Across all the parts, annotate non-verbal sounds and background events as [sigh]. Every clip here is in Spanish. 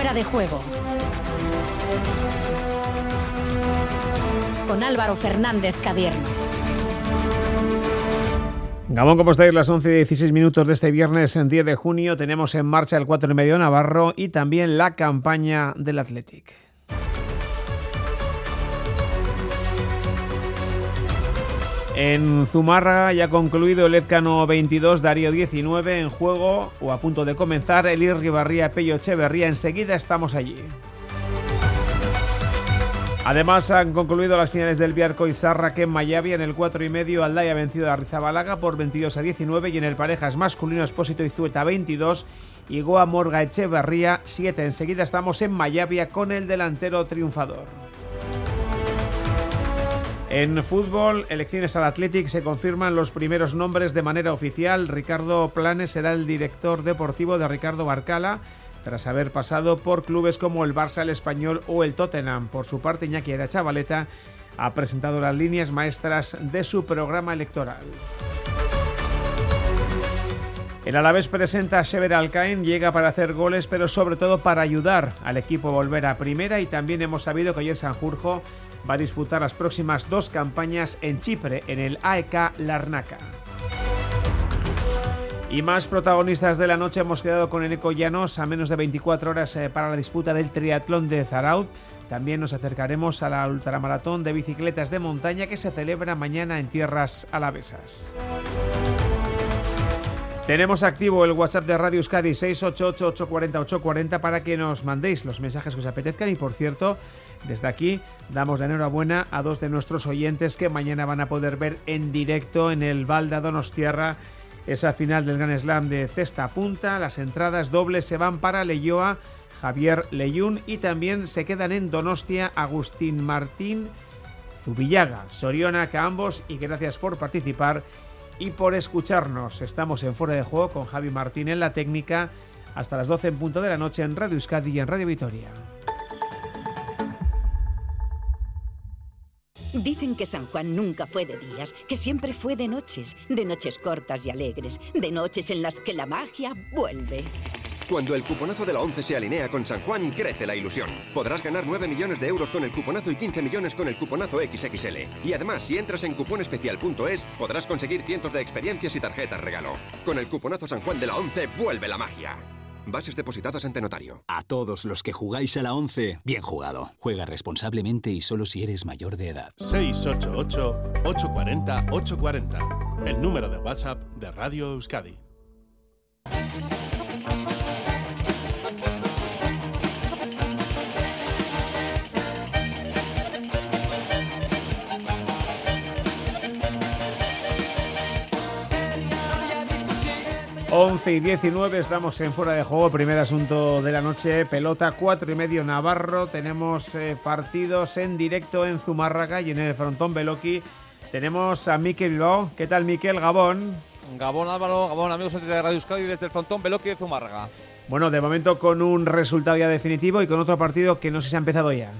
Fuera de juego. Con Álvaro Fernández Cadierno. Gabón, ¿cómo estáis? Las 11 y 16 minutos de este viernes en 10 de junio tenemos en marcha el 4 y medio Navarro y también la campaña del Athletic. En Zumarra ya concluido el Ezcano 22, Darío 19 en juego o a punto de comenzar el Irribarría Pello Echeverría. Enseguida estamos allí. Además han concluido las finales del Biarco y Sarraque en Mayavi en el 4 y medio. Aldaya ha vencido a Rizabalaga por 22 a 19 y en el parejas masculino Espósito y Zueta 22 y Goa Morga Echeverría 7. Enseguida estamos en Mayavia con el delantero triunfador. En fútbol, elecciones al Athletic se confirman los primeros nombres de manera oficial. Ricardo Planes será el director deportivo de Ricardo Barcala tras haber pasado por clubes como el Barça, el Español o el Tottenham. Por su parte, Iñaki Era Chavaleta ha presentado las líneas maestras de su programa electoral. El Alavés presenta a Sever Alcain, llega para hacer goles, pero sobre todo para ayudar al equipo a volver a primera y también hemos sabido que ayer Sanjurjo va a disputar las próximas dos campañas en Chipre, en el AEK Larnaca. Y más protagonistas de la noche hemos quedado con Eneco Llanos a menos de 24 horas eh, para la disputa del triatlón de Zaraud. También nos acercaremos a la ultramaratón de bicicletas de montaña que se celebra mañana en tierras alavesas. Tenemos activo el WhatsApp de Radio Euskadi 688-840-840 para que nos mandéis los mensajes que os apetezcan y por cierto, desde aquí damos la enhorabuena a dos de nuestros oyentes que mañana van a poder ver en directo en el Valda Donostierra esa final del Gran Slam de cesta punta. Las entradas dobles se van para Leyoa, Javier Leyún y también se quedan en Donostia Agustín Martín, Zubillaga, Soriona, ambos y gracias por participar y por escucharnos. Estamos en Fuera de Juego con Javi Martín en la técnica hasta las 12 en punto de la noche en Radio Euskadi y en Radio Vitoria. Dicen que San Juan nunca fue de días, que siempre fue de noches, de noches cortas y alegres, de noches en las que la magia vuelve. Cuando el cuponazo de la 11 se alinea con San Juan, crece la ilusión. Podrás ganar 9 millones de euros con el cuponazo y 15 millones con el cuponazo XXL. Y además, si entras en cuponespecial.es, podrás conseguir cientos de experiencias y tarjetas regalo. Con el cuponazo San Juan de la 11, vuelve la magia. Bases depositadas ante notario. A todos los que jugáis a la 11, bien jugado. Juega responsablemente y solo si eres mayor de edad. 688-840-840. El número de WhatsApp de Radio Euskadi. 11 y 19 estamos en fuera de juego, primer asunto de la noche, pelota 4 y medio Navarro, tenemos eh, partidos en directo en Zumárraga y en el frontón Beloki tenemos a Miquel Bilbao. ¿Qué tal Miquel? Gabón. Gabón Álvaro, Gabón amigos de Radio Euskadi desde el frontón Beloki de Zumárraga. Bueno, de momento con un resultado ya definitivo y con otro partido que no sé si ha empezado ya.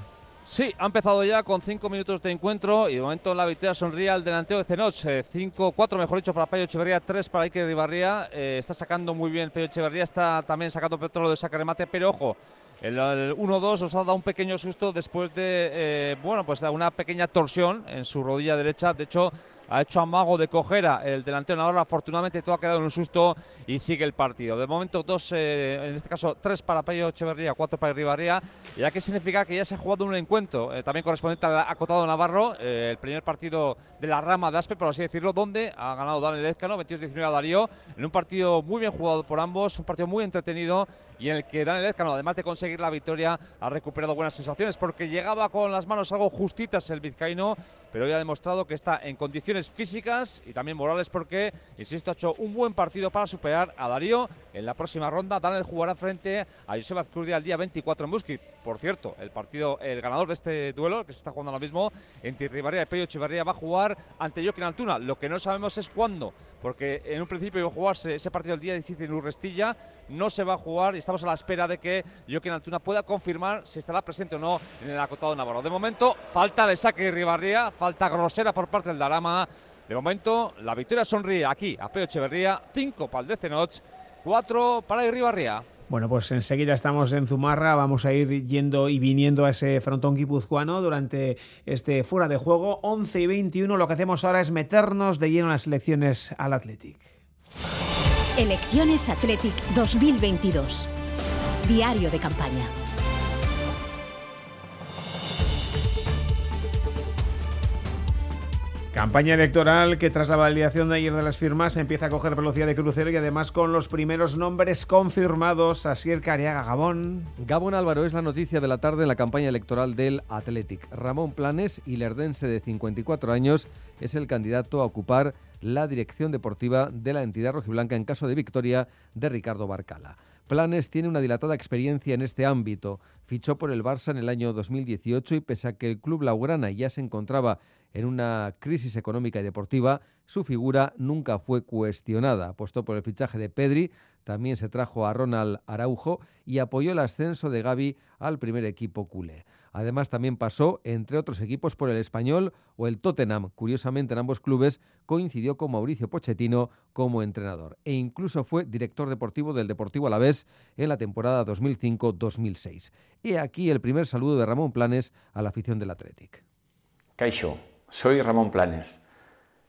Sí, ha empezado ya con cinco minutos de encuentro y de momento la victoria sonríe al delantero de Cenoch. Eh, cinco, cuatro mejor dicho para Payo Echeverría, tres para Iker Ribarría. Eh, está sacando muy bien Payo Echeverría, está también sacando petróleo de saque remate, pero ojo, el, 1-2 os ha dado un pequeño susto después de, eh, bueno, pues una pequeña torsión en su rodilla derecha. De hecho, ha hecho amago de cojera el delantero. Afortunadamente todo ha quedado en un susto y sigue el partido. De momento dos, eh, en este caso tres para Payo Echeverría, cuatro para Ribarría. Ya que significa que ya se ha jugado un encuentro, eh, también correspondiente al acotado Navarro, eh, el primer partido de la rama de Aspe, por así decirlo, donde ha ganado Daniel Ezcano, 22-19 a Darío, en un partido muy bien jugado por ambos, un partido muy entretenido y en el que Daniel Ezcano, además de conseguir la victoria, ha recuperado buenas sensaciones porque llegaba con las manos algo justitas el vizcaíno, pero hoy ha demostrado que está en condiciones físicas y también morales porque, insisto, ha hecho un buen partido para superar a Darío en la próxima ronda. Daniel jugará frente a Josep Azcurdia el día 24 en Busquets. Por cierto, el partido, el ganador de este duelo, que se está jugando ahora mismo entre Ribarría y Pello Echeverría, va a jugar ante Joaquín Altuna. Lo que no sabemos es cuándo, porque en un principio iba a jugarse ese partido el día 17 en Urrestilla, no se va a jugar y estamos a la espera de que Joaquín Altuna pueda confirmar si estará presente o no en el acotado Navarro. De momento, falta de saque de Ribarría, falta grosera por parte del Darama. De momento, la victoria sonríe aquí a Pello Echeverría, 5 para el de Cenoch, 4 para Ribarría. Bueno, pues enseguida estamos en Zumarra, vamos a ir yendo y viniendo a ese frontón guipuzcoano durante este fuera de juego 11 y 21. Lo que hacemos ahora es meternos de lleno en las elecciones al Athletic. Elecciones Athletic 2022. Diario de campaña. Campaña electoral que tras la validación de ayer de las firmas empieza a coger velocidad de crucero y además con los primeros nombres confirmados. Asier Cariaga Gabón. Gabón Álvaro es la noticia de la tarde en la campaña electoral del Athletic. Ramón Planes, hilerdense de 54 años, es el candidato a ocupar la dirección deportiva de la entidad rojiblanca en caso de victoria de Ricardo Barcala. Planes tiene una dilatada experiencia en este ámbito. Fichó por el Barça en el año 2018 y pese a que el club Laurana ya se encontraba en una crisis económica y deportiva, su figura nunca fue cuestionada. Apostó por el fichaje de Pedri, también se trajo a Ronald Araujo y apoyó el ascenso de Gaby al primer equipo culé. Además, también pasó, entre otros equipos, por el Español o el Tottenham. Curiosamente, en ambos clubes coincidió con Mauricio Pochettino como entrenador e incluso fue director deportivo del Deportivo Alavés en la temporada 2005-2006. He aquí el primer saludo de Ramón Planes a la afición del Athletic. Caixo, soy Ramón Planes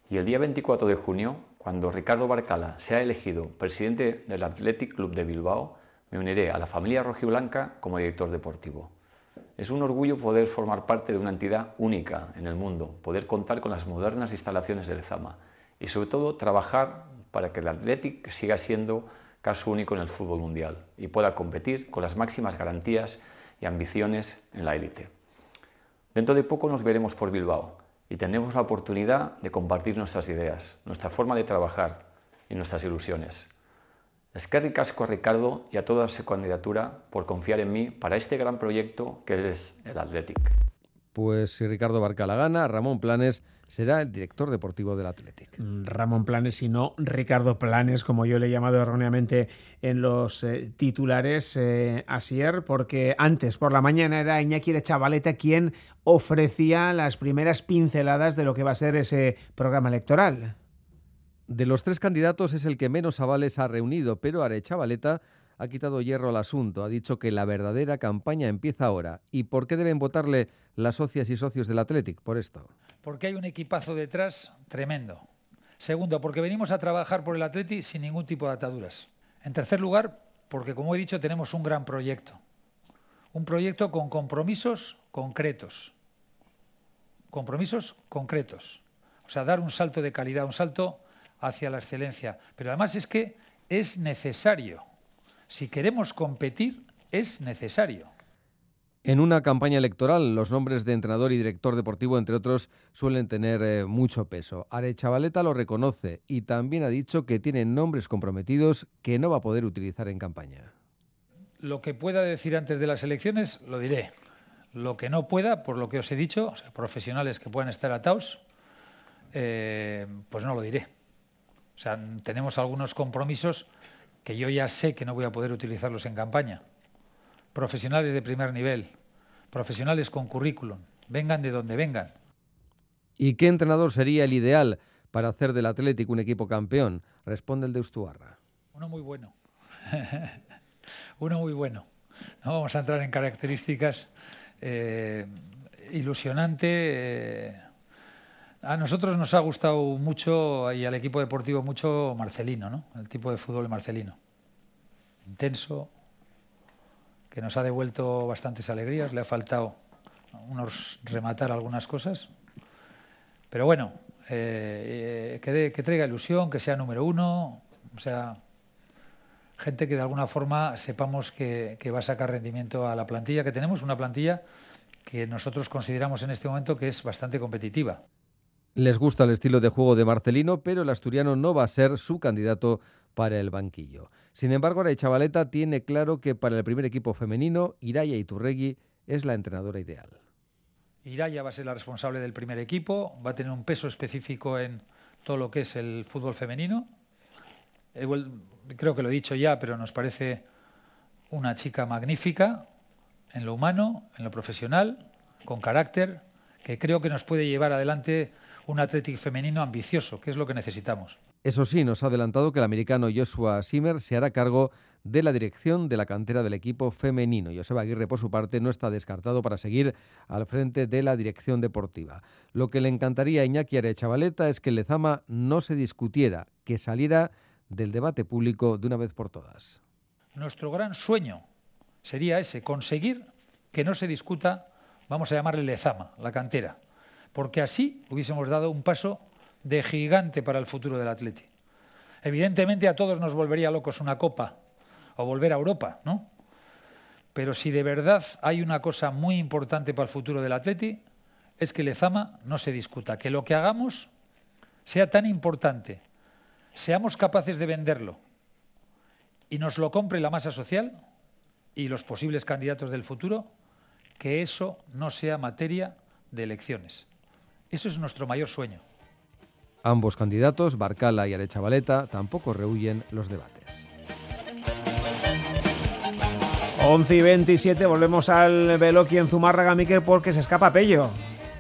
y el día 24 de junio, cuando Ricardo Barcala sea elegido presidente del Athletic Club de Bilbao, me uniré a la familia rojiblanca como director deportivo. Es un orgullo poder formar parte de una entidad única en el mundo, poder contar con las modernas instalaciones del Zama y sobre todo trabajar para que el Athletic siga siendo caso único en el fútbol mundial y pueda competir con las máximas garantías y ambiciones en la élite. Dentro de poco nos veremos por Bilbao y tenemos la oportunidad de compartir nuestras ideas, nuestra forma de trabajar y nuestras ilusiones. Es que ricasco a Ricardo y a toda su candidatura por confiar en mí para este gran proyecto que es el Athletic. Pues si Ricardo Barcala gana, Ramón Planes será el director deportivo del Athletic. Mm, Ramón Planes y no Ricardo Planes, como yo le he llamado erróneamente en los eh, titulares eh, Asier, porque antes por la mañana era Iñaki de Chavaleta quien ofrecía las primeras pinceladas de lo que va a ser ese programa electoral. De los tres candidatos es el que menos avales ha reunido, pero Arechavaleta ha quitado hierro al asunto. Ha dicho que la verdadera campaña empieza ahora. ¿Y por qué deben votarle las socias y socios del Athletic? Por esto. Porque hay un equipazo detrás tremendo. Segundo, porque venimos a trabajar por el Athletic sin ningún tipo de ataduras. En tercer lugar, porque como he dicho, tenemos un gran proyecto. Un proyecto con compromisos concretos. Compromisos concretos. O sea, dar un salto de calidad, un salto hacia la excelencia. Pero además es que es necesario si queremos competir, es necesario. En una campaña electoral, los nombres de entrenador y director deportivo, entre otros, suelen tener eh, mucho peso. Arechavaleta lo reconoce y también ha dicho que tiene nombres comprometidos que no va a poder utilizar en campaña. Lo que pueda decir antes de las elecciones, lo diré. Lo que no pueda, por lo que os he dicho, profesionales que puedan estar atados, eh, pues no lo diré. O sea, tenemos algunos compromisos que yo ya sé que no voy a poder utilizarlos en campaña. Profesionales de primer nivel, profesionales con currículum, vengan de donde vengan. ¿Y qué entrenador sería el ideal para hacer del Atlético un equipo campeón? Responde el de Ustuarra. Uno muy bueno. [laughs] Uno muy bueno. No vamos a entrar en características eh, ilusionante. Eh, a nosotros nos ha gustado mucho y al equipo deportivo mucho Marcelino, ¿no? El tipo de fútbol de Marcelino. Intenso, que nos ha devuelto bastantes alegrías, le ha faltado unos rematar algunas cosas. Pero bueno, eh, que, traiga ilusión, que sea número uno, o sea, gente que de alguna forma sepamos que va a sacar rendimiento a la plantilla que tenemos, una plantilla que nosotros consideramos en este momento que es bastante competitiva. Les gusta el estilo de juego de Marcelino, pero el asturiano no va a ser su candidato para el banquillo. Sin embargo, la Chavaleta tiene claro que para el primer equipo femenino, Iraya Iturregui es la entrenadora ideal. Iraya va a ser la responsable del primer equipo, va a tener un peso específico en todo lo que es el fútbol femenino. Creo que lo he dicho ya, pero nos parece una chica magnífica en lo humano, en lo profesional, con carácter, que creo que nos puede llevar adelante un Athletic femenino ambicioso, que es lo que necesitamos. Eso sí, nos ha adelantado que el americano Joshua Simmer se hará cargo de la dirección de la cantera del equipo femenino. Joseba Aguirre, por su parte, no está descartado para seguir al frente de la dirección deportiva. Lo que le encantaría a Iñaki Arechavaleta es que el Lezama no se discutiera, que saliera del debate público de una vez por todas. Nuestro gran sueño sería ese, conseguir que no se discuta, vamos a llamarle Lezama, la cantera, porque así hubiésemos dado un paso de gigante para el futuro del Atleti. Evidentemente a todos nos volvería locos una copa o volver a Europa, ¿no? Pero si de verdad hay una cosa muy importante para el futuro del Atleti, es que Lezama no se discuta, que lo que hagamos sea tan importante, seamos capaces de venderlo y nos lo compre la masa social y los posibles candidatos del futuro, que eso no sea materia de elecciones. Eso es nuestro mayor sueño. Ambos candidatos, Barcala y Arechavaleta, tampoco rehuyen los debates. 11 y 27, volvemos al Veloqui en Zumárraga, Miquel, porque se escapa Pello.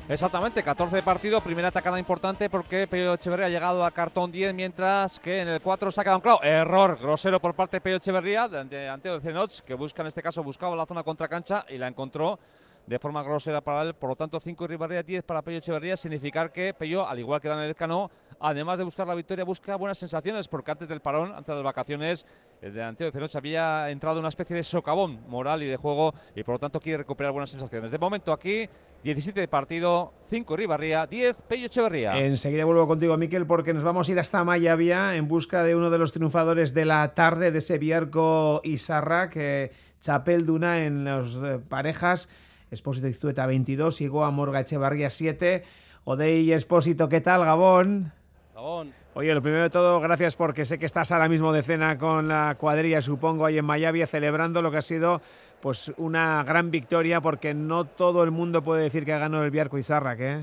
Exactamente, 14 partidos, primera atacada importante porque Pello Echeverría ha llegado a cartón 10, mientras que en el 4 se ha quedado un claro. Error grosero por parte de Pello Echeverría, de Anteo de Cenoch, que busca en este caso, buscaba la zona contra cancha y la encontró de forma grosera para él. Por lo tanto, 5 Ribarría, 10 para Pello Echeverría, significar que Pello, al igual que Daniel Cano, además de buscar la victoria, busca buenas sensaciones, porque antes del parón, antes de las vacaciones, el delantero de Cenoche había entrado en una especie de socavón moral y de juego, y por lo tanto quiere recuperar buenas sensaciones. De momento aquí, 17 de partido, 5 Ribarría, 10 Pello Echeverría. Enseguida vuelvo contigo, Miquel, porque nos vamos a ir hasta Mayavia en busca de uno de los triunfadores de la tarde de ese Biarco Isarra, que Chapel Duna en las parejas. Espósito Iztueta 22, a Morga Echevarría 7. Odey Espósito, ¿qué tal, Gabón? Gabón. Oye, lo primero de todo, gracias porque sé que estás ahora mismo de cena con la cuadrilla, supongo, ahí en Mayavia, celebrando lo que ha sido pues una gran victoria, porque no todo el mundo puede decir que ha ganado el Biarco Izarra, ¿qué?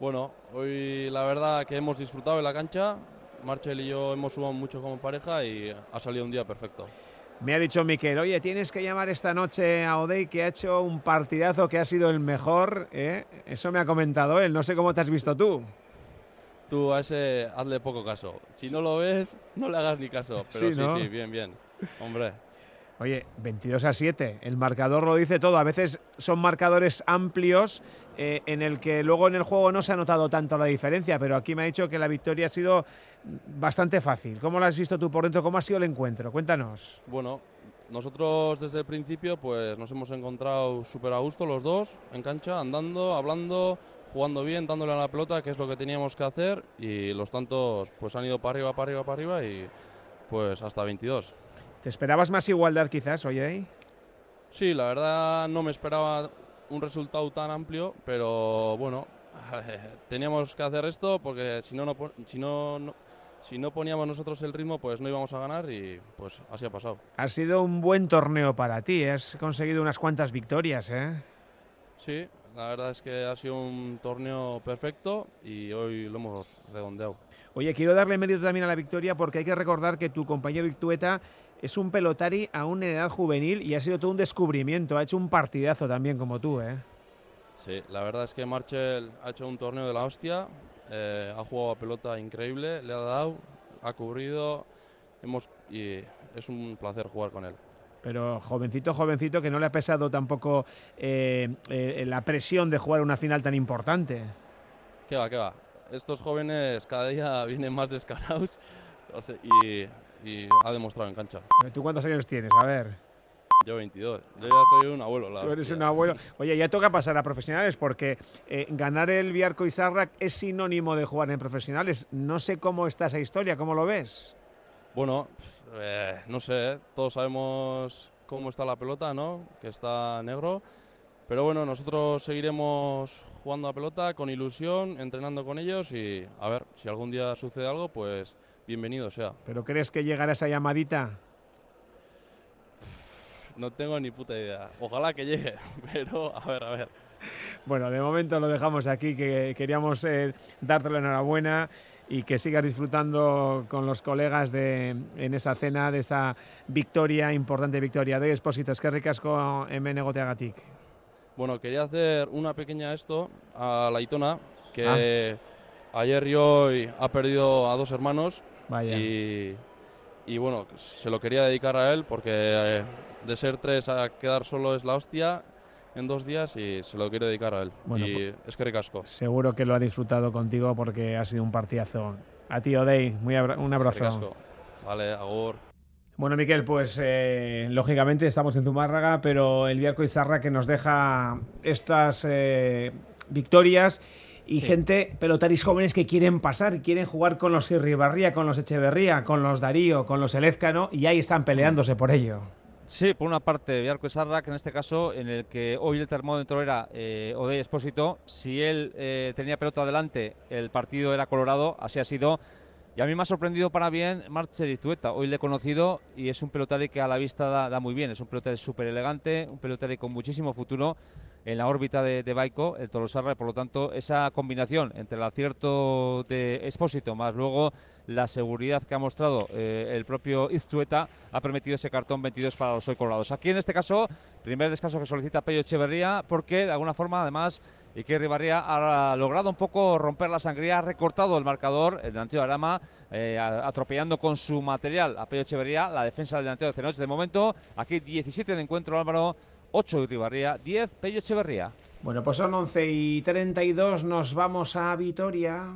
Bueno, hoy la verdad que hemos disfrutado de la cancha, Marchel y yo hemos sumado mucho como pareja y ha salido un día perfecto. Me ha dicho Miquel, oye, tienes que llamar esta noche a Odey que ha hecho un partidazo que ha sido el mejor. ¿eh? Eso me ha comentado él, no sé cómo te has visto tú. Tú a ese hazle poco caso. Si no lo ves, no le hagas ni caso. Pero sí, sí, bien, bien. Hombre. Oye, 22 a 7, el marcador lo dice todo. A veces son marcadores amplios eh, en el que luego en el juego no se ha notado tanto la diferencia, pero aquí me ha dicho que la victoria ha sido bastante fácil. ¿Cómo lo has visto tú por dentro? ¿Cómo ha sido el encuentro? Cuéntanos. Bueno, nosotros desde el principio pues nos hemos encontrado súper a gusto los dos en cancha, andando, hablando, jugando bien, dándole a la pelota, que es lo que teníamos que hacer y los tantos pues han ido para arriba, para arriba, para arriba y pues hasta 22. ¿Te esperabas más igualdad quizás, oye? Sí, la verdad no me esperaba un resultado tan amplio, pero bueno, [laughs] teníamos que hacer esto porque si no, no, si no, si no poníamos nosotros el ritmo, pues no íbamos a ganar y pues así ha pasado. Ha sido un buen torneo para ti, has conseguido unas cuantas victorias, ¿eh? Sí, la verdad es que ha sido un torneo perfecto y hoy lo hemos redondeado. Oye, quiero darle mérito también a la victoria porque hay que recordar que tu compañero Victueta es un pelotari aún en edad juvenil y ha sido todo un descubrimiento. Ha hecho un partidazo también como tú, ¿eh? Sí, la verdad es que Marchel ha hecho un torneo de la hostia. Eh, ha jugado a pelota increíble, le ha dado, ha cubrido. Hemos, y es un placer jugar con él. Pero jovencito, jovencito, que no le ha pesado tampoco eh, eh, la presión de jugar una final tan importante. ¿Qué va, qué va? Estos jóvenes cada día [laughs] vienen más descarados y y ha demostrado en cancha. ¿Tú cuántos años tienes? A ver. Yo 22. Yo ya soy un abuelo. Tú eres un abuelo. Oye, ya toca pasar a profesionales porque eh, ganar el Biarco y Sarrac es sinónimo de jugar en profesionales. No sé cómo está esa historia, ¿cómo lo ves? Bueno, eh, no sé, todos sabemos cómo está la pelota, ¿no? Que está negro. Pero bueno, nosotros seguiremos jugando a pelota con ilusión, entrenando con ellos y a ver si algún día sucede algo, pues bienvenido sea. ¿Pero crees que llegará esa llamadita? No tengo ni puta idea. Ojalá que llegue, [laughs] pero a ver, a ver. Bueno, de momento lo dejamos aquí, que queríamos eh, darte la enhorabuena y que sigas disfrutando con los colegas de, en esa cena de esa victoria, importante victoria de Expósito. Es que ricasco en Negoteagatic. Bueno, quería hacer una pequeña esto a la Itona, que... Ah ayer y hoy ha perdido a dos hermanos. Vaya. Y, y bueno, se lo quería dedicar a él porque eh, de ser tres a quedar solo es la hostia en dos días y se lo quiero dedicar a él. Bueno, y pues- es que ricasco. Seguro que lo ha disfrutado contigo porque ha sido un partidazo. A ti, Odey, muy abra- un abrazo. Vale, agur. Bueno, Miquel, pues eh, lógicamente estamos en Zumárraga, pero el Viarco Izarra que nos deja estas eh, victorias y gente, pelotaris jóvenes que quieren pasar, quieren jugar con los Irribarría, con los Echeverría, con los Darío, con los Elezcano y ahí están peleándose por ello. Sí, por una parte, Villarco y Sarra, que en este caso, en el que hoy el termómetro era eh, Odey Espósito, si él eh, tenía pelota adelante, el partido era colorado, así ha sido. Y a mí me ha sorprendido para bien Marcel Tueta. Hoy le he conocido y es un pelotari que a la vista da, da muy bien. Es un pelotari súper elegante, un pelotari con muchísimo futuro en la órbita de, de Baico, el Tolosarra, y por lo tanto esa combinación entre el acierto de Espósito más luego la seguridad que ha mostrado eh, el propio Iztueta ha permitido ese cartón 22 para los hoy colorados. Aquí en este caso, primer descanso que solicita Pello Echeverría porque de alguna forma además Iker Ribarría ha logrado un poco romper la sangría, ha recortado el marcador, el delantero de Arama, eh, atropellando con su material a Pello Echeverría, la defensa del delantero de Cenoch. De momento, aquí 17 de encuentro Álvaro, 8 Ribarría, 10 Pello Echeverría. Bueno, pues son 11 y 32, nos vamos a Vitoria.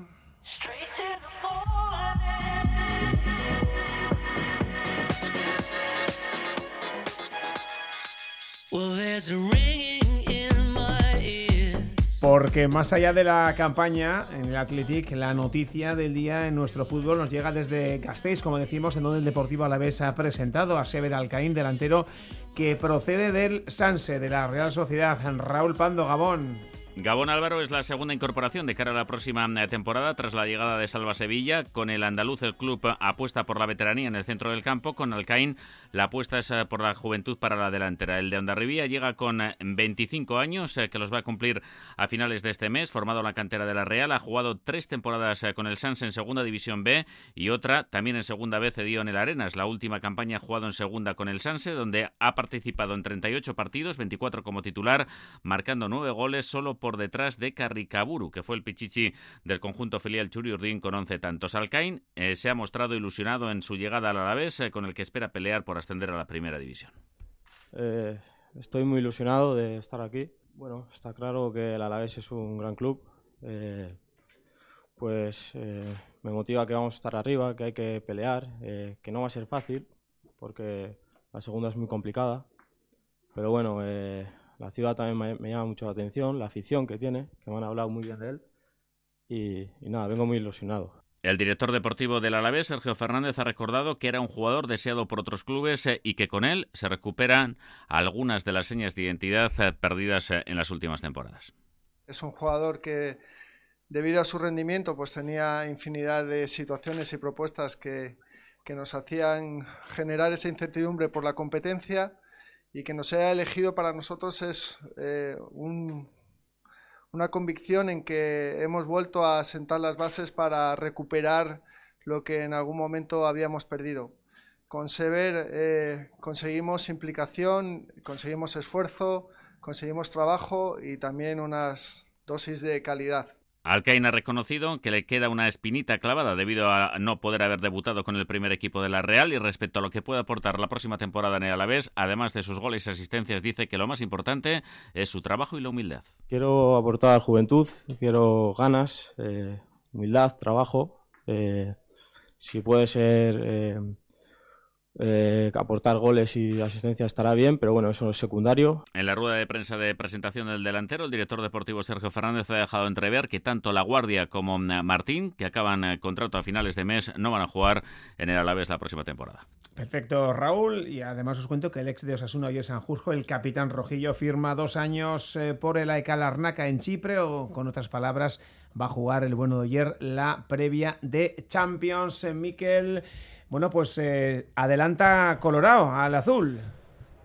Porque más allá de la campaña en el Athletic, la noticia del día en nuestro fútbol nos llega desde Gasteiz, como decimos, en donde el Deportivo Alavés ha presentado a Sever Alcaín, delantero que procede del Sanse, de la Real Sociedad. Raúl Pando Gabón. Gabón Álvaro es la segunda incorporación de cara a la próxima eh, temporada tras la llegada de Salva Sevilla. Con el andaluz el club apuesta por la veteranía en el centro del campo. Con Alcaín la apuesta es eh, por la juventud para la delantera. El de Ondarribía llega con eh, 25 años eh, que los va a cumplir a finales de este mes. Formado en la cantera de la Real, ha jugado tres temporadas con el Sans en segunda división B y otra también en segunda B cedido en el Arenas. La última campaña ha jugado en segunda con el Sanse donde ha participado en 38 partidos, 24 como titular, marcando nueve goles solo por detrás de Carricaburu, que fue el pichichi del conjunto filial Churiurdin con 11 tantos. Alcaín eh, se ha mostrado ilusionado en su llegada al Alavés, eh, con el que espera pelear por ascender a la primera división. Eh, estoy muy ilusionado de estar aquí. Bueno, está claro que el Alavés es un gran club. eh, pues eh, me motiva que vamos a estar arriba, que hay que pelear, eh, que no va a ser fácil, porque la segunda es muy complicada. Pero bueno, eh, la ciudad también me, me llama mucho la atención, la afición que tiene, que me han hablado muy bien de él. Y, y nada, vengo muy ilusionado. El director deportivo del Alavés, Sergio Fernández, ha recordado que era un jugador deseado por otros clubes eh, y que con él se recuperan algunas de las señas de identidad eh, perdidas eh, en las últimas temporadas. Es un jugador que, debido a su rendimiento, pues tenía infinidad de situaciones y propuestas que, que nos hacían generar esa incertidumbre por la competencia y que nos haya elegido para nosotros es eh, un, una convicción en que hemos vuelto a sentar las bases para recuperar lo que en algún momento habíamos perdido. Con Sever eh, conseguimos implicación, conseguimos esfuerzo, conseguimos trabajo y también unas dosis de calidad. Alcaín ha reconocido que le queda una espinita clavada debido a no poder haber debutado con el primer equipo de la Real y respecto a lo que puede aportar la próxima temporada en el Alavés, además de sus goles y asistencias, dice que lo más importante es su trabajo y la humildad. Quiero aportar juventud, quiero ganas, eh, humildad, trabajo. eh, si puede ser eh, eh, aportar goles y asistencia estará bien, pero bueno, eso es secundario. En la rueda de prensa de presentación del delantero, el director deportivo Sergio Fernández ha dejado entrever que tanto La Guardia como eh, Martín, que acaban eh, contrato a finales de mes, no van a jugar en el Alavés la próxima temporada. Perfecto, Raúl. Y además os cuento que el ex de Osasuna, Oyer Sanjurjo, el capitán rojillo, firma dos años eh, por el AEK Larnaca en Chipre, o con otras palabras, va a jugar el bueno de Oyer la previa de Champions. Miquel, bueno, pues eh, adelanta Colorado al azul.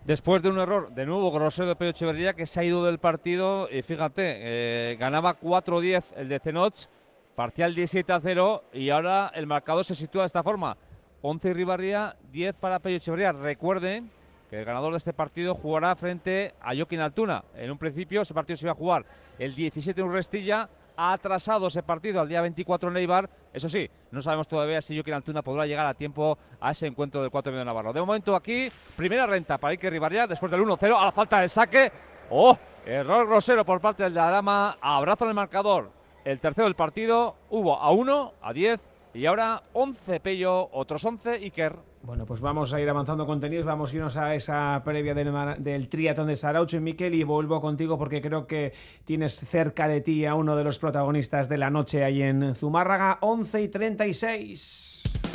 Después de un error de nuevo grosero de Pedro Echeverría que se ha ido del partido y fíjate, eh, ganaba 4-10 el de Cenoch, parcial 17-0 y ahora el marcador se sitúa de esta forma. 11 Ribarría, 10 para Pello Echeverría. Recuerden que el ganador de este partido jugará frente a Joaquín Altuna. En un principio ese partido se iba a jugar el 17 en Urrestilla, ha atrasado ese partido al día 24 en Eibar. Eso sí, no sabemos todavía si Joaquín Altuna podrá llegar a tiempo a ese encuentro del 4 de Navarro. De momento aquí, primera renta para Iker Ribarria después del 1-0 a la falta de saque. ¡Oh! Error grosero por parte del Dama. Abrazo en el marcador. El tercero del partido hubo a 1, a 10 y ahora 11 Pello, otros 11 Iker. Bueno, pues vamos a ir avanzando contenidos, vamos a irnos a esa previa del, del triatlón de Saraucho y Miquel y vuelvo contigo porque creo que tienes cerca de ti a uno de los protagonistas de la noche ahí en Zumárraga, 11 y 36.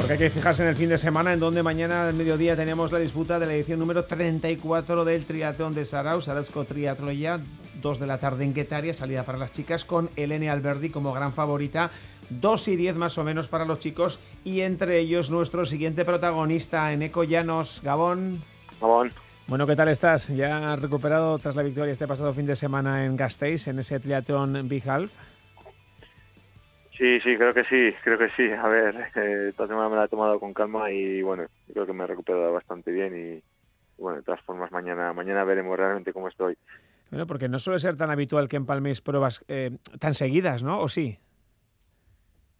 Porque hay que fijarse en el fin de semana, en donde mañana al mediodía tenemos la disputa de la edición número 34 del triatlón de Sarau, Sarausco Triatloya, 2 de la tarde en Guetaria, salida para las chicas con Elene Alberdi como gran favorita, 2 y 10 más o menos para los chicos y entre ellos nuestro siguiente protagonista, Eneco Llanos, Gabón. Gabón. Bueno, ¿qué tal estás? ¿Ya has recuperado tras la victoria este pasado fin de semana en Gasteiz, en ese triatlón Big Half? Sí, sí, creo que sí, creo que sí. A ver, eh, esta semana me la he tomado con calma y bueno, creo que me he recuperado bastante bien y bueno, de todas formas mañana mañana veremos realmente cómo estoy. Bueno, porque no suele ser tan habitual que empalméis pruebas eh, tan seguidas, ¿no? ¿O sí?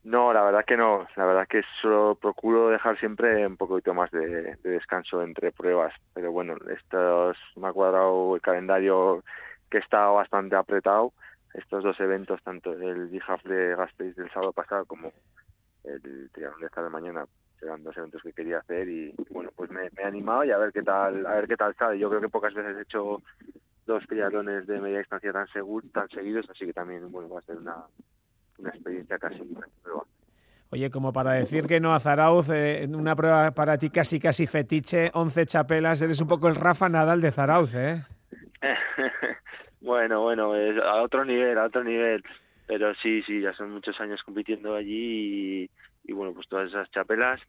No, la verdad que no. La verdad que solo procuro dejar siempre un poquito más de, de descanso entre pruebas. Pero bueno, estos me ha cuadrado el calendario que está bastante apretado estos dos eventos, tanto el BIHAF de Gasteiz del sábado pasado como el triatlón de esta de mañana, eran dos eventos que quería hacer y, bueno, pues me, he animado y a ver qué tal, a ver qué tal sale. Yo creo que pocas veces he hecho dos triatlones de media distancia tan tan seguidos, así que también, bueno, va a ser una, una experiencia casi nueva. Oye, como para decir que no a Zarauz, eh, una prueba para ti casi casi fetiche, 11 chapelas, eres un poco el Rafa Nadal de Zarauz, ¿eh? [laughs] Bueno, bueno, es a otro nivel, a otro nivel. Pero sí, sí, ya son muchos años compitiendo allí y, bueno, pues todas esas chapelas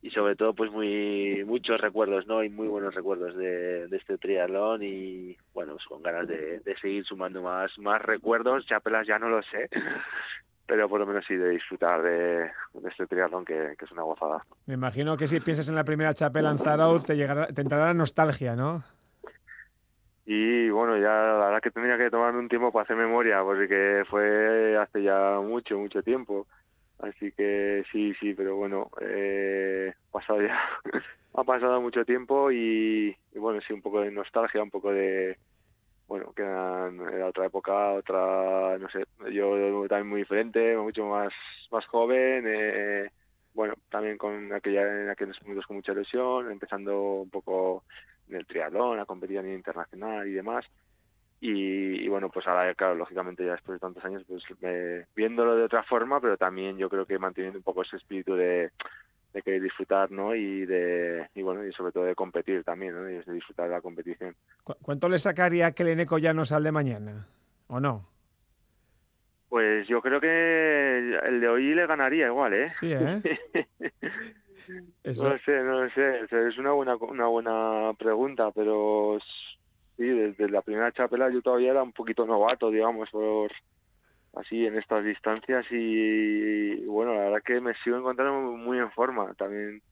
y sobre todo pues muy muchos recuerdos, ¿no? Y muy buenos recuerdos de, este triatlón y bueno, pues con ganas de, seguir sumando más más recuerdos. Chapelas ya no lo sé, [laughs] pero por lo menos sí de disfrutar de, este triatlón que, es una gozada. Me imagino que si piensas en la primera chapela en Zarauz te llegará, te entrará la nostalgia, ¿no? Y bueno, ya la verdad que tendría que tomarme un tiempo para hacer memoria, porque fue hace ya mucho, mucho tiempo. Así que sí, sí, pero bueno, eh, pasado ya, [laughs] ha pasado mucho tiempo y, bueno, sí, un poco de nostalgia, un poco de, bueno, que era, otra época, otra, no sé, yo también muy diferente, mucho más, más joven, eh, bueno, también con aquella, en aquellos momentos con mucha ilusión, empezando un poco en el triatlón, a competir a nivel internacional y demás. Y, bueno, pues ahora, claro, lógicamente ya después de tantos años, pues viéndolo de otra forma, pero también yo creo que manteniendo un poco ese espíritu de, de querer disfrutar, ¿no? Y de y bueno, y sobre todo de competir también, ¿no? Y de disfrutar de la competición. ¿Cuánto le sacaría que el Eneco ya no sale de mañana? ¿O no? Pues yo creo que el de hoy le ganaría igual, ¿eh? Sí, ¿eh? [laughs] No sé, no sé. Es una buena, una buena pregunta, pero sí, desde la primera chapela yo todavía era un poquito novato, digamos, por así en estas distancias y bueno, la verdad que me sigo encontrando muy en forma. También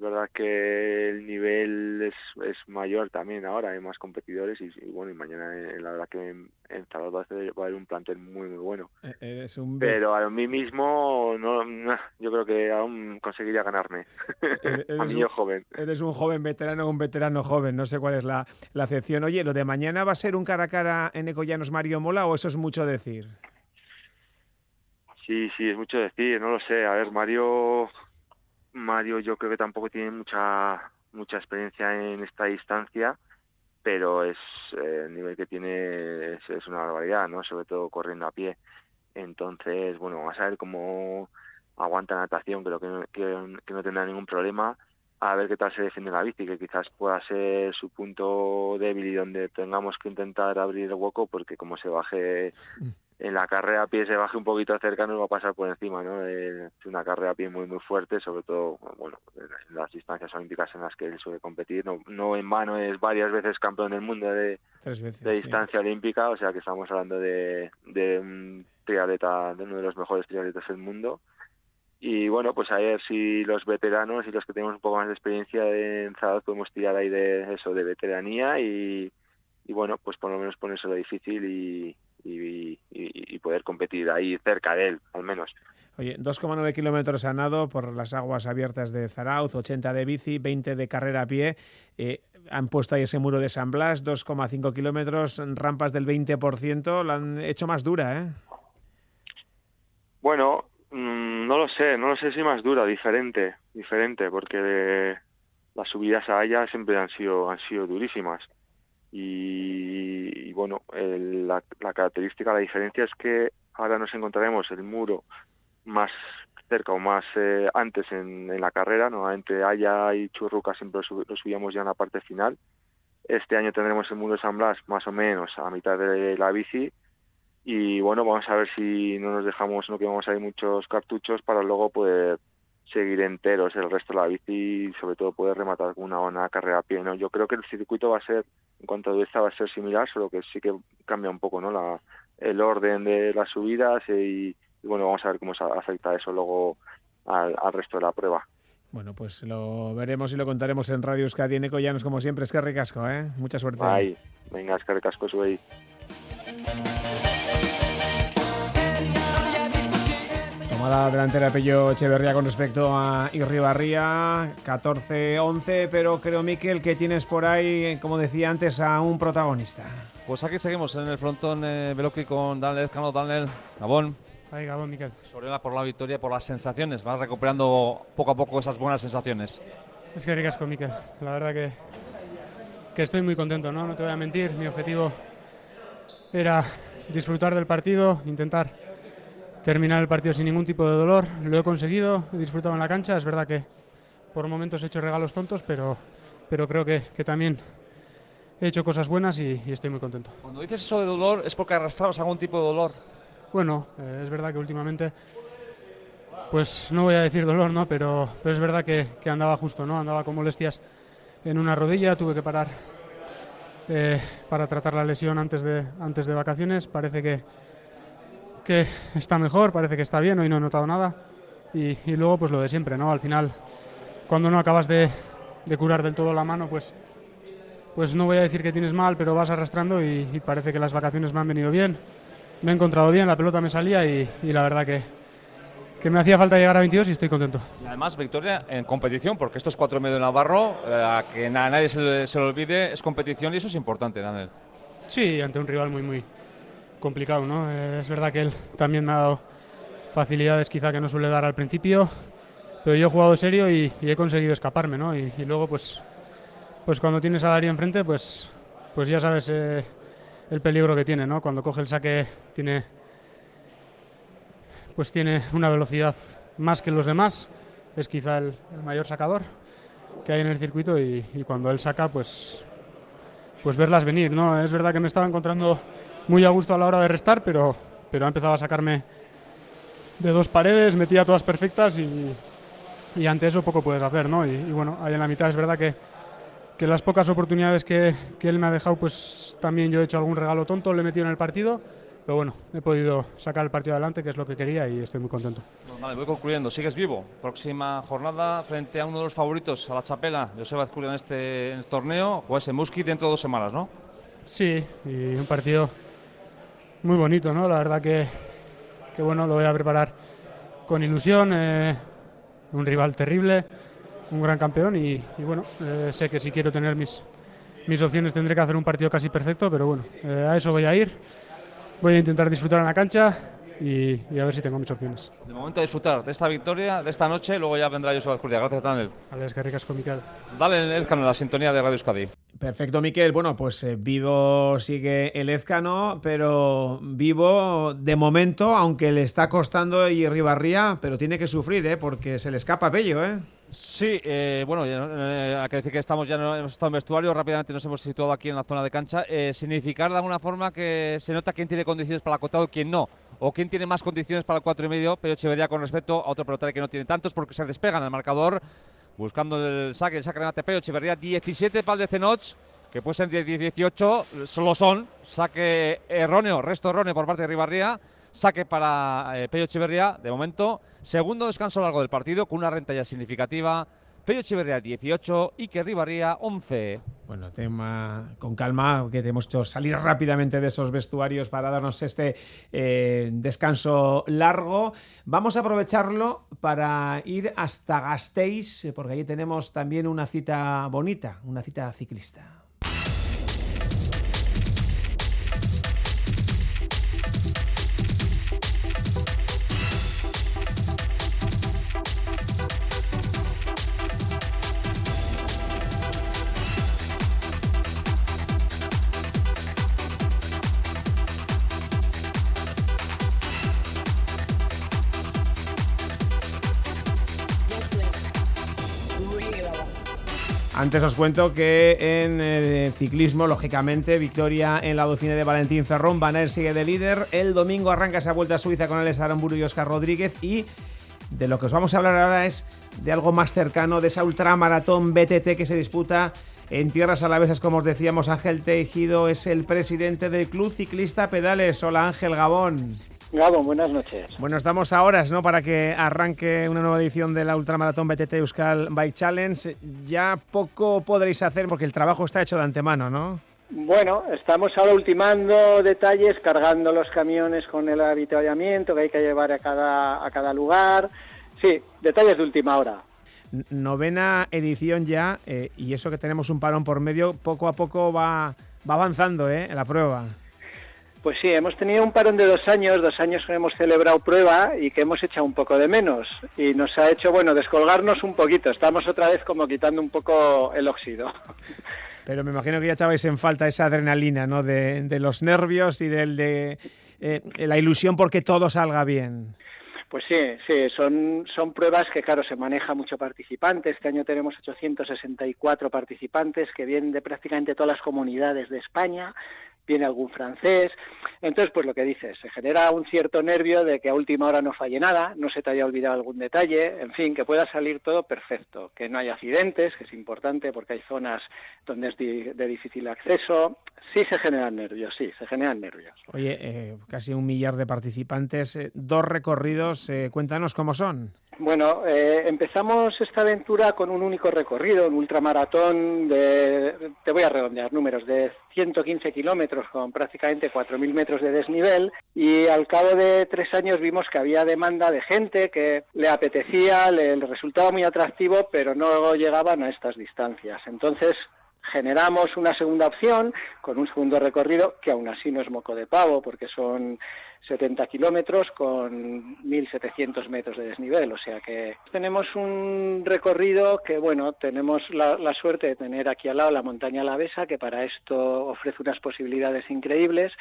verdad que el nivel es, es mayor también ahora, hay más competidores y, bueno, y mañana eh, la verdad que en, en va a haber un plantel muy muy bueno. E-, un Pero a mí mismo no, yo creo que aún conseguiría ganarme. [laughs] a mí joven. Eres un joven veterano, un veterano joven, no sé cuál es la, la acepción. Oye, ¿lo de mañana va a ser un cara a cara en Ecollanos Mario Mola o eso es mucho decir? Sí, sí, es mucho decir, no lo sé. A ver, Mario Mario yo creo que tampoco tiene mucha mucha experiencia en esta distancia, pero es eh, el nivel que tiene es, una barbaridad, ¿no? Sobre todo corriendo a pie. Entonces, bueno, vamos a ver cómo aguanta natación, creo que, que, que no tendrá ningún problema. A ver qué tal se defiende la bici, que quizás pueda ser su punto débil y donde tengamos que intentar abrir el hueco, porque como se baje mm en la carrera a pie se baje un poquito cerca nos va a pasar por encima, ¿no? Es una carrera a pie muy muy fuerte, sobre todo, bueno, en las distancias olímpicas en las que él suele competir, no, no en vano es varias veces campeón del mundo de, de distancia olímpica, o sea que estamos hablando de, de un triatleta, de uno de los mejores triatletas del mundo. Y bueno, pues a ver si los veteranos y los que tenemos un poco más de experiencia en Zaragoza podemos tirar ahí de eso, de veteranía y, y bueno, pues por lo menos ponérselo difícil y, y, y, poder competir ahí cerca de él, al menos. Oye, 2,9 kilómetros a nado por las aguas abiertas de Zarauz, 80 de bici, 20 de carrera a pie. Eh, han puesto ahí ese muro de San Blas, 2,5 kilómetros, rampas del 20%, la han hecho más dura, ¿eh? Bueno, mm, no lo sé, no lo sé si más dura, diferente, diferente, porque las subidas a ella siempre han sido, han sido durísimas. Y, bueno, la, la, característica, la diferencia es que ahora nos encontraremos el muro más cerca o más eh, antes en, la carrera. Normalmente Haya y Churruca siempre lo, subíamos ya en la parte final. Este año tendremos el muro de San Blas más o menos a mitad de la bici y bueno, vamos a ver si no nos dejamos, no que vamos a ir muchos cartuchos para luego poder seguir enteros el resto de la bici y sobre todo poder rematar con una buena carrera a pie. ¿no? Yo creo que el circuito va a ser, en cuanto a dureza, va a ser similar, solo que sí que cambia un poco ¿no? la, el orden de las subidas y, bueno, vamos a ver cómo se afecta eso luego al, resto de la prueba. Bueno, pues lo veremos y lo contaremos en Radio Euskadi en Ecollanos, como siempre. Es que ricasco, ¿eh? Mucha suerte. Ay, venga, es que ricasco, sube la delantera Pello Echeverría con respecto a Irribarría, 14-11, pero creo, Miquel, que tienes por ahí, como decía antes, a un protagonista. Pues aquí seguimos en el frontón eh, con Daniel Cano, Daniel, Gabón. Ahí, Gabón, Miquel. Sorena por la victoria, por las sensaciones, vas recuperando poco a poco esas buenas sensaciones. Es que ricasco, Miquel. La verdad que, que estoy muy contento, ¿no? No te voy a mentir, mi objetivo era disfrutar del partido, intentar terminar el partido sin ningún tipo de dolor. Lo he conseguido, he disfrutado en la cancha. Es verdad que por momentos he hecho regalos tontos, pero, pero creo que, que también he hecho cosas buenas y, estoy muy contento. Cuando dices eso de dolor, ¿es porque arrastrabas algún tipo de dolor? Bueno, eh, es verdad que últimamente, pues no voy a decir dolor, ¿no? Pero, pero es verdad que, que, andaba justo, ¿no? Andaba con molestias en una rodilla, tuve que parar eh, para tratar la lesión antes de, antes de vacaciones. Parece que que está mejor, parece que está bien, hoy no he notado nada. Y, luego pues lo de siempre, ¿no? Al final, cuando no acabas de, curar del todo la mano, pues, pues no voy a decir que tienes mal, pero vas arrastrando y, parece que las vacaciones me han venido bien. Me he encontrado bien, la pelota me salía y, la verdad que, que me hacía falta llegar a 22 y estoy contento. además, victoria en competición, porque estos cuatro medio Navarro, eh, a que a nadie se, se lo olvide, es competición y eso es importante, Daniel. Sí, ante un rival muy, muy, complicado, ¿no? Es verdad que él también me ha dado facilidades quizá que no suele dar al principio, pero yo he jugado serio y, he conseguido escaparme, ¿no? Y, luego, pues, pues cuando tienes a Darío enfrente, pues, pues ya sabes eh, el peligro que tiene, ¿no? Cuando coge el saque tiene, pues tiene una velocidad más que los demás, es quizá el, mayor sacador que hay en el circuito y, y, cuando él saca, pues, pues verlas venir, ¿no? Es verdad que me estaba encontrando muy a gusto a la hora de restar, pero, pero ha empezado a sacarme de dos paredes, metía todas perfectas y, y ante eso poco puedes hacer, ¿no? Y, bueno, ahí en la mitad es verdad que, que las pocas oportunidades que, que, él me ha dejado, pues también yo he hecho algún regalo tonto, le he metido en el partido, pero bueno, he podido sacar el partido adelante, que es lo que quería y estoy muy contento. Vale, voy concluyendo, sigues vivo. Próxima jornada frente a uno de los favoritos, a la Chapela, Joseba Azcuria en este, en este torneo, juegas en Muski dentro de dos semanas, ¿no? Sí, y un partido muy bonito, ¿no? La verdad que, que bueno, lo voy a preparar con ilusión. Eh, un rival terrible, un gran campeón y, bueno, eh, sé que si quiero tener mis, mis opciones tendré que hacer un partido casi perfecto, pero bueno, eh, a eso voy a ir. Voy a intentar disfrutar en la cancha y, a ver si tengo mis opciones. De momento disfrutar de esta victoria, de esta noche, luego ya vendrá José Azcurdia. Gracias, Daniel. Vale, es que ricas con Miquel. Dale el la sintonía de Radio Euskadi. Perfecto, Miquel. Bueno, pues eh, vivo sigue el Ezcano, pero vivo de momento, aunque le está costando y Ribarría, pero tiene que sufrir, ¿eh? porque se le escapa Pello. ¿eh? Sí, eh, bueno, eh, hay que decir que estamos ya no, hemos estado en vestuario, rápidamente nos hemos situado aquí en la zona de cancha. Eh, significar de alguna forma que se nota quién tiene condiciones para acotado y quién no, o quién tiene más condiciones para el cuatro y medio, pero Echeverría con respecto a otro pelotari que no tiene tantos porque se despegan el marcador buscando el saque, el saque de ATP, Echeverría 17 pal de Cenoch, que puede ser 18, solo son, saque erróneo, resto erróneo por parte de Ribarría, Saque para eh, Pello Echeverría, de momento. Segundo descanso largo del partido, con una renta ya significativa. Pello Echeverría 18, Iker Ribarría 11. Bueno, tema con calma, que te hemos hecho salir rápidamente de esos vestuarios para darnos este eh, descanso largo. Vamos a aprovecharlo para ir hasta Gasteiz, porque allí tenemos también una cita bonita, una cita ciclista. Antes os cuento que en eh, ciclismo, lógicamente, victoria en la docina de Valentín Ferrón. Van sigue de líder. El domingo arranca esa vuelta a Suiza con Alex Aramburu y Oscar Rodríguez. Y de lo que os vamos a hablar ahora es de algo más cercano, de esa ultramaratón BTT que se disputa en tierras alavesas, como os decíamos. Ángel Tejido es el presidente del Club Ciclista Pedales. Hola Ángel Gabón. Gabo, buenas noches. Bueno, estamos a horas, ¿no? Para que arranque una nueva edición de la Ultramaratón BTT Euskal Bike Challenge. Ya poco podréis hacer porque el trabajo está hecho de antemano, ¿no? Bueno, estamos ahora ultimando detalles, cargando los camiones con el avituallamiento que hay que llevar a cada, a cada lugar. Sí, detalles de última hora. Novena edición ya, eh, y eso que tenemos un parón por medio, poco a poco va, va avanzando ¿eh? la prueba. Pues sí, hemos tenido un parón de dos años, dos años que hemos celebrado prueba y que hemos echado un poco de menos. Y nos ha hecho, bueno, descolgarnos un poquito. Estamos otra vez como quitando un poco el óxido. [laughs] Pero me imagino que ya echabais en falta esa adrenalina, ¿no? De, los nervios y del, de eh, la ilusión porque todo salga bien. Pues sí, sí, son, son pruebas que, claro, se maneja mucho participante. Este año tenemos 864 participantes que vienen de prácticamente todas las comunidades de España viene algún francés. Entonces, pues lo que dices, se genera un cierto nervio de que a última hora no falle nada, no se te haya olvidado algún detalle, en fin, que pueda salir todo perfecto, que no haya accidentes, que es importante porque hay zonas donde es de difícil acceso. Sí se generan nervios, sí, se generan nervios. Oye, eh, casi un millar de participantes, eh, dos recorridos, eh, cuéntanos cómo son. Bueno, eh, empezamos esta aventura con un único recorrido, un ultramaratón de, te voy a redondear números, de 115 kilómetros con prácticamente 4.000 metros de desnivel y al cabo de tres años vimos que había demanda de gente que le apetecía, le resultaba muy atractivo, pero no llegaban a estas distancias. Entonces generamos una segunda opción con un segundo recorrido que aún así no es moco de pavo porque son 70 kilómetros con 1.700 metros de desnivel. O sea que tenemos un recorrido que, bueno, tenemos la, suerte de tener aquí al lado la montaña Alavesa, que para esto ofrece unas posibilidades increíbles.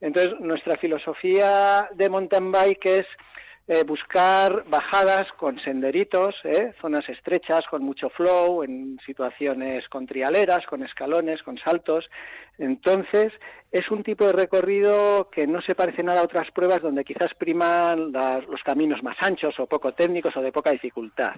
Entonces, nuestra filosofía de mountain bike es eh, buscar bajadas con senderitos, eh, zonas estrechas, con mucho flow, en situaciones con trialeras, con escalones, con saltos. Entonces, es un tipo de recorrido que no se parece nada a otras pruebas donde quizás priman los caminos más anchos o poco técnicos o de poca dificultad.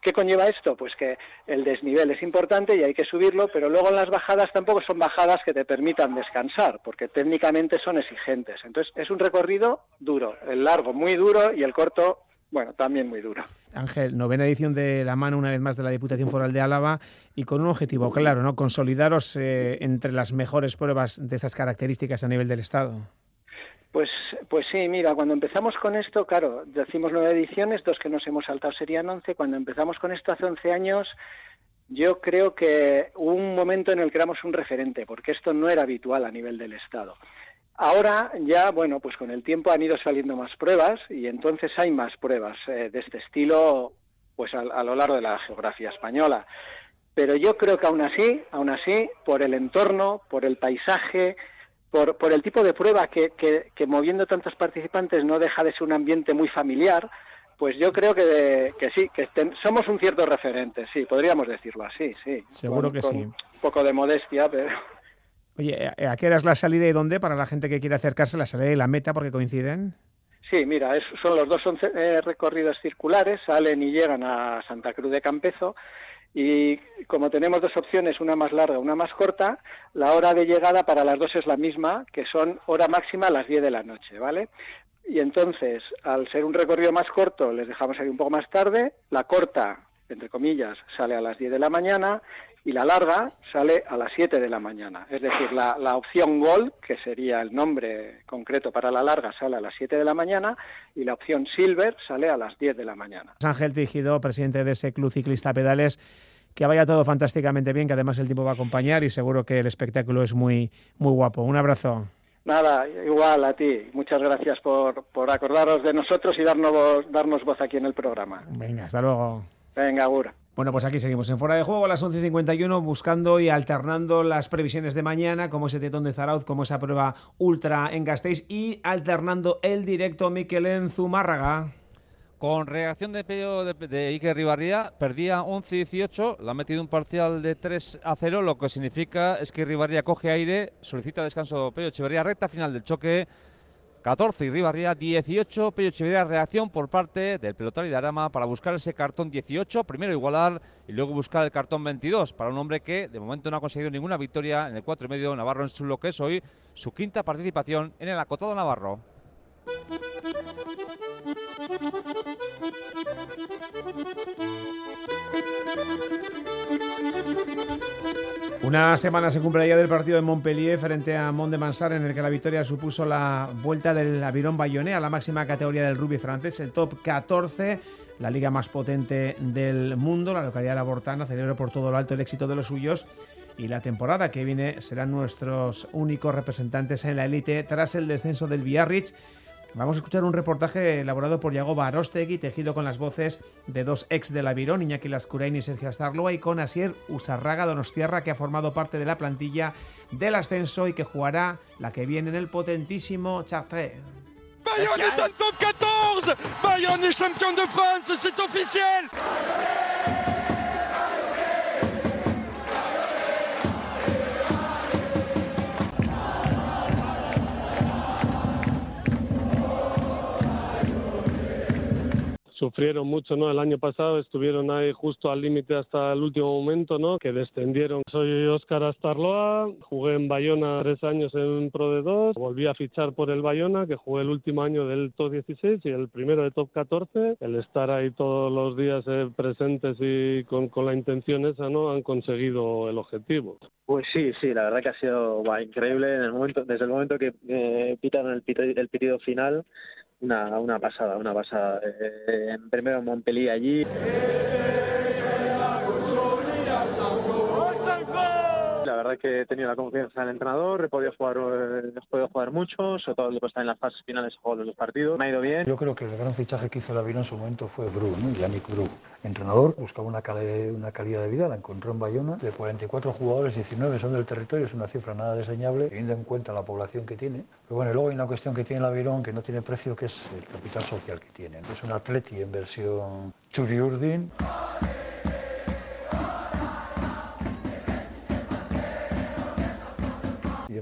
¿Qué conlleva esto? Pues que el desnivel es importante y hay que subirlo, pero luego en las bajadas tampoco son bajadas que te permitan descansar, porque técnicamente son exigentes. Entonces, es un recorrido duro, el largo muy duro y el corto bueno, también muy duro. Ángel, novena edición de la mano una vez más de la Diputación Foral de Álava y con un objetivo claro, ¿no? Consolidaros eh, entre las mejores pruebas de estas características a nivel del Estado. Pues, pues sí, mira, cuando empezamos con esto, claro, decimos nueve ediciones, dos que nos hemos saltado serían once. Cuando empezamos con esto hace once años, yo creo que hubo un momento en el que éramos un referente, porque esto no era habitual a nivel del Estado. Ahora ya, bueno, pues con el tiempo han ido saliendo más pruebas y entonces hay más pruebas eh, de este estilo pues a, lo largo de la geografía española. Pero yo creo que aún así, aún así, por el entorno, por el paisaje, por, por el tipo de prueba que, que, moviendo tantos participantes no deja de ser un ambiente muy familiar, pues yo creo que, que sí, que somos un cierto referente, sí, podríamos decirlo así, sí. Seguro que sí. Un poco de modestia, pero... Oye, ¿a qué hora es la salida y dónde para la gente que quiere acercarse, la salida y la meta porque coinciden? Sí, mira, son los dos eh, recorridos circulares, salen y llegan a Santa Cruz de Campezo y como tenemos dos opciones, una más larga, una más corta, la hora de llegada para las dos es la misma, que son hora máxima a las 10 de la noche, ¿vale? y entonces, al ser un recorrido más corto, les dejamos salir un poco más tarde, la corta, entre comillas, sale a las 10 de la mañana y la larga sale a las 7 de la mañana. Es decir, la, la opción Gold, que sería el nombre concreto para la larga, sale a las 7 de la mañana y la opción Silver sale a las 10 de la mañana. Ángel Tijido, presidente de ese club ciclista pedales, que vaya todo fantásticamente bien, que además el tiempo va a acompañar y seguro que el espectáculo es muy, muy guapo. Un abrazo. Nada, igual a ti. Muchas gracias por, por acordaros de nosotros y darnos, darnos voz aquí en el programa. Venga, hasta luego. Venga, Agur. Bueno, pues aquí seguimos en Fuera de Juego a las 11.51 buscando y alternando las previsiones de mañana, como ese tetón de Zarauz, como esa prueba ultra en Gasteiz y alternando el directo Miquel en Zumárraga. Con reacción de Pello de, de Iker Ribarría, perdía 11-18, le ha metido un parcial de 3 a 0, lo que significa es que Ribarría coge aire, solicita descanso Pello Echeverría, recta final del choque, 14 y Ribarría 18, Pello Echeverría reacción por parte del pelotari de Arama para buscar ese cartón 18, primero igualar y luego buscar el cartón 22 para un hombre que de momento no ha conseguido ninguna victoria en el 4 y medio Navarro en su lo que es hoy su quinta participación en el acotado Navarro. Una semana se cumple ya del partido de Montpellier frente a Mont de Mansart, en el que la victoria supuso la vuelta del Aviron Bayonné a la máxima categoría del rugby francés, el top 14, la liga más potente del mundo. La localidad de La Bortana celebra por todo lo alto el éxito de los suyos y la temporada que viene serán nuestros únicos representantes en la élite tras el descenso del Biarritz Vamos a escuchar un reportaje elaborado por Yago Barostegui, tejido con las voces de dos ex del Avirón, Iñaki Lascurain y Sergio Astarloa, y con Asier Usarraga Donostiarra, que ha formado parte de la plantilla del ascenso y que jugará la que viene en el potentísimo Chartres. Bayonne est en top 14 Bayonne est champion de France, c'est officiel sufrieron mucho, ¿no? El año pasado estuvieron ahí justo al límite hasta el último momento, ¿no? Que descendieron. Soy Óscar Astarloa, jugué en Bayona tres años en Pro de 2, volví a fichar por el Bayona, que jugué el último año del Top 16 y el primero de Top 14. El estar ahí todos los días eh, presentes y con, con, la intención esa, ¿no? Han conseguido el objetivo. Pues sí, sí, la verdad que ha sido increíble en el momento, desde el momento que eh, pitaron el, pitido, el pitido final una, una pasada, una pasada. Eh, primero en Montpellier allí. La verdad que he tenido la confianza del entrenador, he podido jugar, he podido jugar mucho, sobre todo después en las fases finales he los dos partidos, me ha ido bien. Yo creo que el gran fichaje que hizo el Avión en su momento fue Bru, ¿no? Yannick Bru. Entrenador, buscaba una, cali una calidad de vida, la encontró en Bayona. De 44 jugadores, 19 son del territorio, es una cifra nada diseñable, teniendo en cuenta la población que tiene. Pero bueno, luego hay una cuestión que tiene el Avión que no tiene precio, que es el capital social que tiene. Es un atleti en versión Churi Urdin.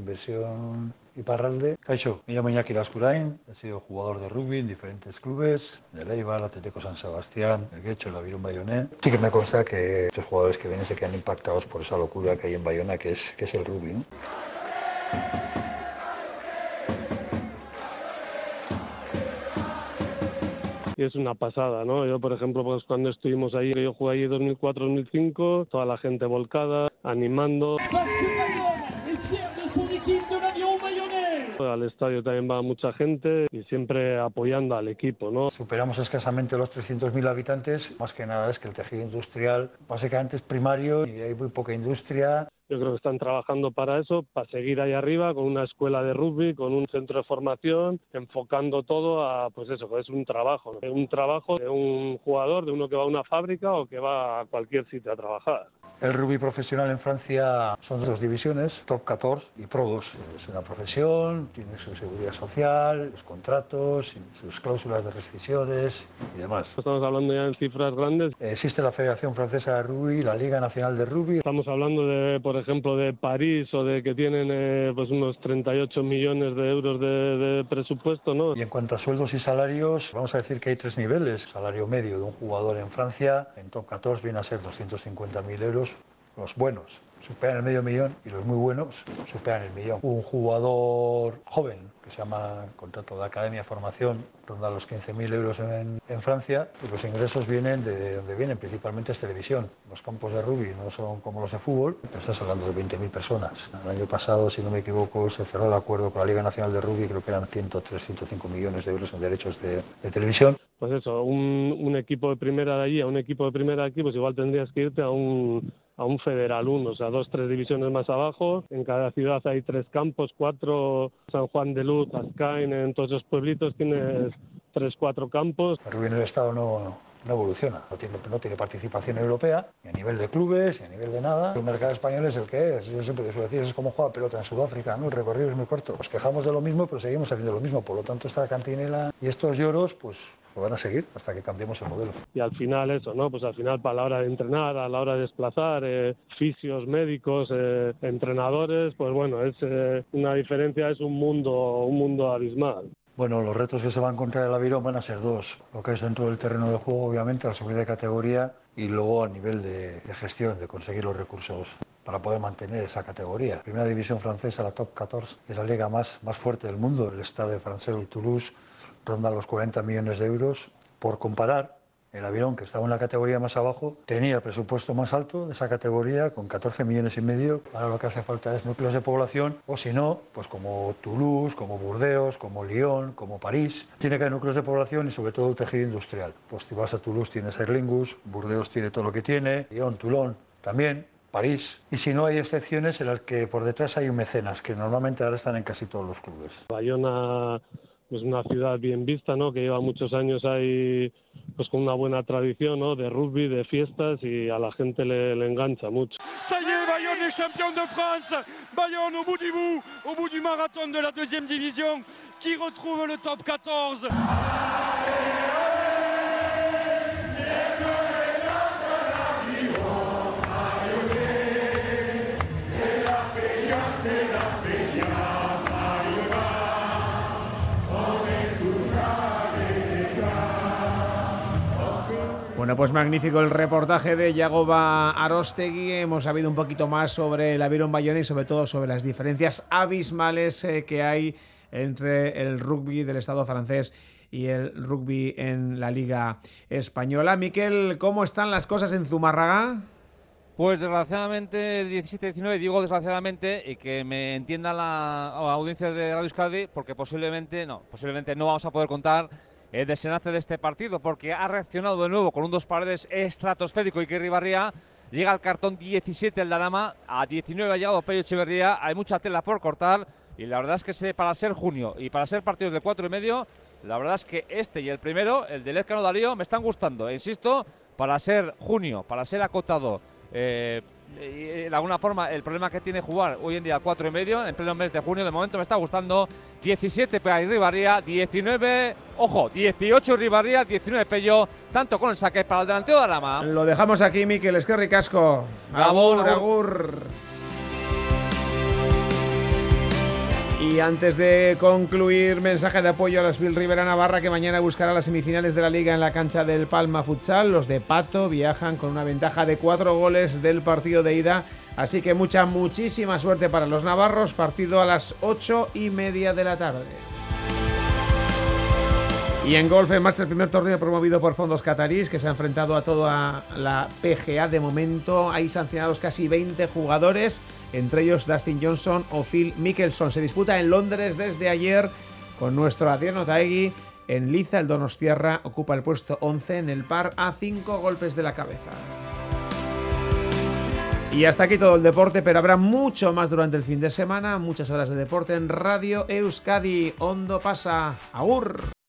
Y en versión Iparralde. Caixo, me llamo Iñaki Lascurain, he sido jugador de rugby en diferentes clubes, de Leiva, el Atlético San Sebastián, el Guecho, el Aviron Bayonet. Sí que me consta que estos jugadores que vienen se quedan impactados por esa locura que hay en Bayona, que es, que es el rugby. ¿no? y es una pasada, ¿no? Yo, por ejemplo, pues cuando estuvimos ahí, yo jugué ahí 2004-2005, toda la gente volcada, animando. Al estadio también va mucha gente y siempre apoyando al equipo, ¿no? Superamos escasamente los 300.000 habitantes. Más que nada es que el tejido industrial básicamente es primario y hay muy poca industria. Yo creo que están trabajando para eso, para seguir ahí arriba con una escuela de rugby, con un centro de formación, enfocando todo a, pues eso, es un trabajo, ¿no? un trabajo de un jugador, de uno que va a una fábrica o que va a cualquier sitio a trabajar. El rugby profesional en Francia son dos divisiones, top 14 y pro 2. Es una profesión, tiene su seguridad social, los contratos, sus cláusulas de rescisiones y demás. Estamos hablando ya en cifras grandes. Existe la Federación Francesa de Rugby, la Liga Nacional de Rugby. Estamos hablando de, por ejemplo, de París o de que tienen eh, pues unos 38 millones de euros de, de, presupuesto, ¿no? Y en cuanto a sueldos y salarios, vamos a decir que hay tres niveles. Salario medio de un jugador en Francia, en top 14 viene a ser 250.000 euros los buenos superan el medio millón y los muy buenos superan el millón. Un jugador joven que se llama contrato de academia formación ronda los 15.000 euros en, Francia y los ingresos vienen de donde vienen principalmente es televisión. Los campos de rugby no son como los de fútbol, pero estás hablando de 20.000 personas. El año pasado, si no me equivoco, se cerró el acuerdo con la Liga Nacional de Rugby, creo que eran 103, 105 millones de euros en derechos de, de televisión. Pues eso, un, un equipo de primera de allí a un equipo de primera de aquí, pues igual tendrías que irte a un a un Federal 1, o sea, dos, tres divisiones más abajo. En cada ciudad hay tres campos, cuatro, San Juan de Luz, Azcain, en todos esos pueblitos tienes tres, cuatro campos. El rugby en el Estado no, no evoluciona, no tiene, no tiene participación europea, ni a nivel de clubes, ni a nivel de nada. El mercado español es el que es. Yo siempre suelo decir, es como jugar pelota en Sudáfrica, ¿no? El recorrido es muy corto. Nos quejamos de lo mismo, pero seguimos haciendo lo mismo. Por lo tanto, esta cantinela y estos lloros, pues lo van a seguir hasta que cambiemos el modelo. Y al final eso, ¿no? Pues al final para la hora de entrenar, a la hora de desplazar, eh, fisios, médicos, eh, entrenadores, pues bueno, es eh, una diferencia, es un mundo, un mundo abismal. Bueno, los retos que se va a encontrar el Avirón van a ser dos. Lo que es dentro del terreno de juego, obviamente, la subida de categoría y luego a nivel de, de gestión, de conseguir los recursos para poder mantener esa categoría. La primera división francesa, la top 14, es la liga más, más fuerte del mundo. El Stade francés, el Toulouse, ronda los 40 millones de euros. Por comparar, el avión que estaba en la categoría más abajo tenía el presupuesto más alto de esa categoría con 14 millones y medio. Ahora lo que hace falta es núcleos de población o si no, pues como Toulouse, como Burdeos, como Lyon, como París. Tiene que haber núcleos de población y sobre todo tejido industrial. Pues si vas a Toulouse tienes Aer Lingus, Burdeos tiene todo lo que tiene, Lyon, Toulon también. París. Y si no hay excepciones en las que por detrás hay un mecenas, que normalmente ahora están en casi todos los clubes. Bayona es una ciudad bien vista, ¿no? Que lleva muchos años ahí, pues con una buena tradición, ¿no? De rugby, de fiestas y a la gente le, le engancha mucho. Ça y est, Bayonne champion de France. Bayonne au bout du bout, au bout du marathon de la deuxième division, qui retrouve le top 14. Bueno, pues magnífico el reportaje de Yagoba Arostegui. Hemos sabido un poquito más sobre el Aviron Bayona y sobre todo sobre las diferencias abismales eh, que hay entre el rugby del Estado francés y el rugby en la Liga Española. Miquel, ¿cómo están las cosas en Zumárraga? Pues desgraciadamente 17-19, digo desgraciadamente, y que me entienda la audiencia de Radio Euskadi, porque posiblemente no, posiblemente no vamos a poder contar el desenlace de este partido, porque ha reaccionado de nuevo con un dos paredes estratosférico. Y que Ribarría llega al cartón 17 el Danama, a 19 ha llegado Pello Echeverría, hay mucha tela por cortar y la verdad es que para ser junio y para ser partidos de cuatro y medio, la verdad es que este y el primero, el de Lezcano Darío, me están gustando, e insisto, para ser junio, para ser acotado. Eh, de alguna forma el problema que tiene jugar hoy en día cuatro y medio en pleno mes de junio de momento me está gustando. 17 para Ribarría 19 ojo 18 Ribarría 19 Pello tanto con el saque para el delantero de Alama Lo dejamos aquí Miquel Esquerri Casco Agur, agur, agur. Y antes de concluir, mensaje de apoyo a las Bill Rivera Navarra que mañana buscará las semifinales de la liga en la cancha del Palma Futsal. Los de Pato viajan con una ventaja de cuatro goles del partido de ida. Así que mucha, muchísima suerte para los navarros. Partido a las ocho y media de la tarde. Y en golf en marcha el primer torneo promovido por fondos catarís que se ha enfrentado a toda la PGA de momento. Hay sancionados casi 20 jugadores, entre ellos Dustin Johnson o Phil Mickelson. Se disputa en Londres desde ayer con nuestro Adriano Taegui. En Liza, el Donostierra ocupa el puesto 11 en el par a 5 golpes de la cabeza. Y hasta aquí todo el deporte, pero habrá mucho más durante el fin de semana, muchas horas de deporte en Radio Euskadi. Hondo pasa. Agur.